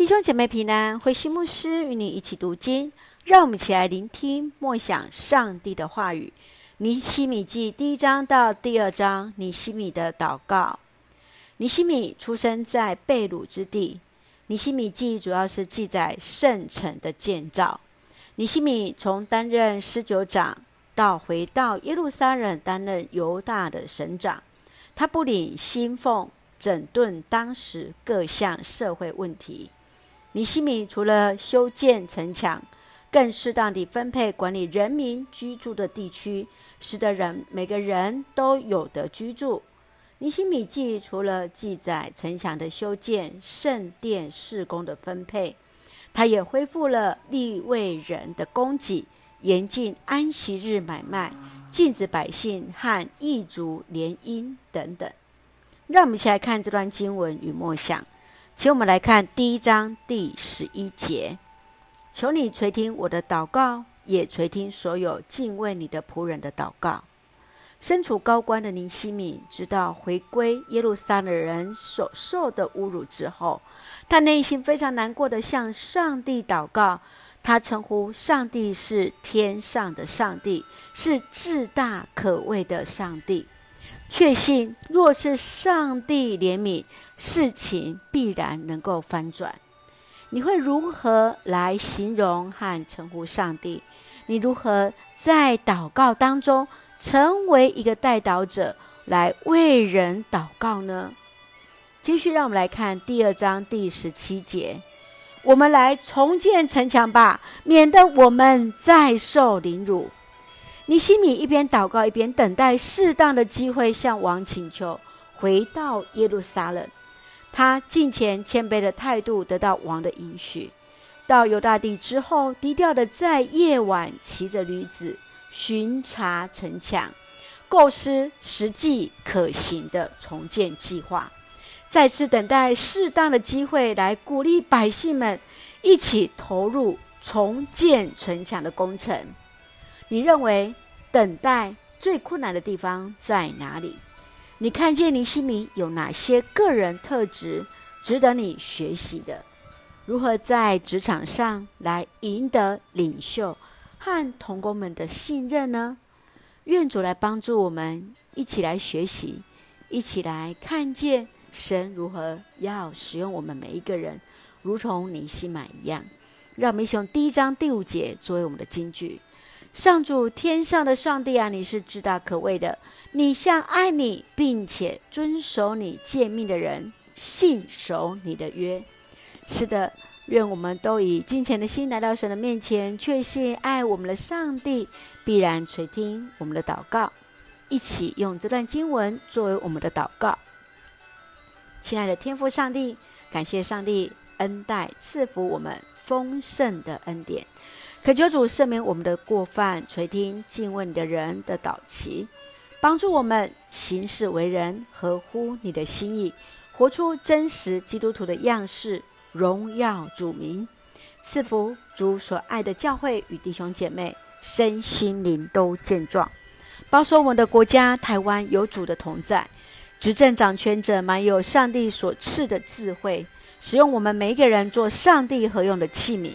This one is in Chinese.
弟兄姐妹平安，慧馨牧师与你一起读经，让我们一起来聆听默想上帝的话语。尼西米记第一章到第二章，尼西米的祷告。尼西米出生在被掳之地。尼西米记主要是记载圣城的建造。尼西米从担任十九长到回到耶路撒冷担任犹大的省长，他不领薪俸，整顿当时各项社会问题。尼西米除了修建城墙，更适当地分配管理人民居住的地区，使得人每个人都有得居住。尼西米记除了记载城墙的修建、圣殿事工的分配，他也恢复了利未人的供给，严禁安息日买卖，禁止百姓和异族联姻等等。让我们一起来看这段经文与默想。请我们来看第一章第十一节，求你垂听我的祷告，也垂听所有敬畏你的仆人的祷告。身处高官的尼希米知道回归耶路撒冷人所受的侮辱之后，他内心非常难过的向上帝祷告。他称呼上帝是天上的上帝，是至大可畏的上帝。确信，若是上帝怜悯，事情必然能够翻转。你会如何来形容和称呼上帝？你如何在祷告当中成为一个代祷者，来为人祷告呢？继续，让我们来看第二章第十七节：我们来重建城墙吧，免得我们再受凌辱。尼西米一边祷告，一边等待适当的机会向王请求回到耶路撒冷。他敬虔谦卑的态度得到王的允许。到犹大地之后，低调的在夜晚骑着驴子巡查城墙，构思实际可行的重建计划。再次等待适当的机会来鼓励百姓们一起投入重建城墙的工程。你认为等待最困难的地方在哪里？你看见尼希米有哪些个人特质值得你学习的？如何在职场上来赢得领袖和同工们的信任呢？愿主来帮助我们，一起来学习，一起来看见神如何要使用我们每一个人，如同尼希米一样。让我们一起用第一章第五节作为我们的金句。上主天上的上帝啊，你是至大可畏的。你向爱你并且遵守你诫命的人信守你的约。是的，愿我们都以敬虔的心来到神的面前，确信爱我们的上帝必然垂听我们的祷告。一起用这段经文作为我们的祷告。亲爱的天父上帝，感谢上帝恩待赐福我们丰盛的恩典。恳求主赦免我们的过犯，垂听敬畏你的人的祷祈，帮助我们行事为人合乎你的心意，活出真实基督徒的样式，荣耀主名。赐福主所爱的教会与弟兄姐妹，身心灵都健壮。保守我们的国家台湾有主的同在，执政掌权者满有上帝所赐的智慧，使用我们每一个人做上帝合用的器皿。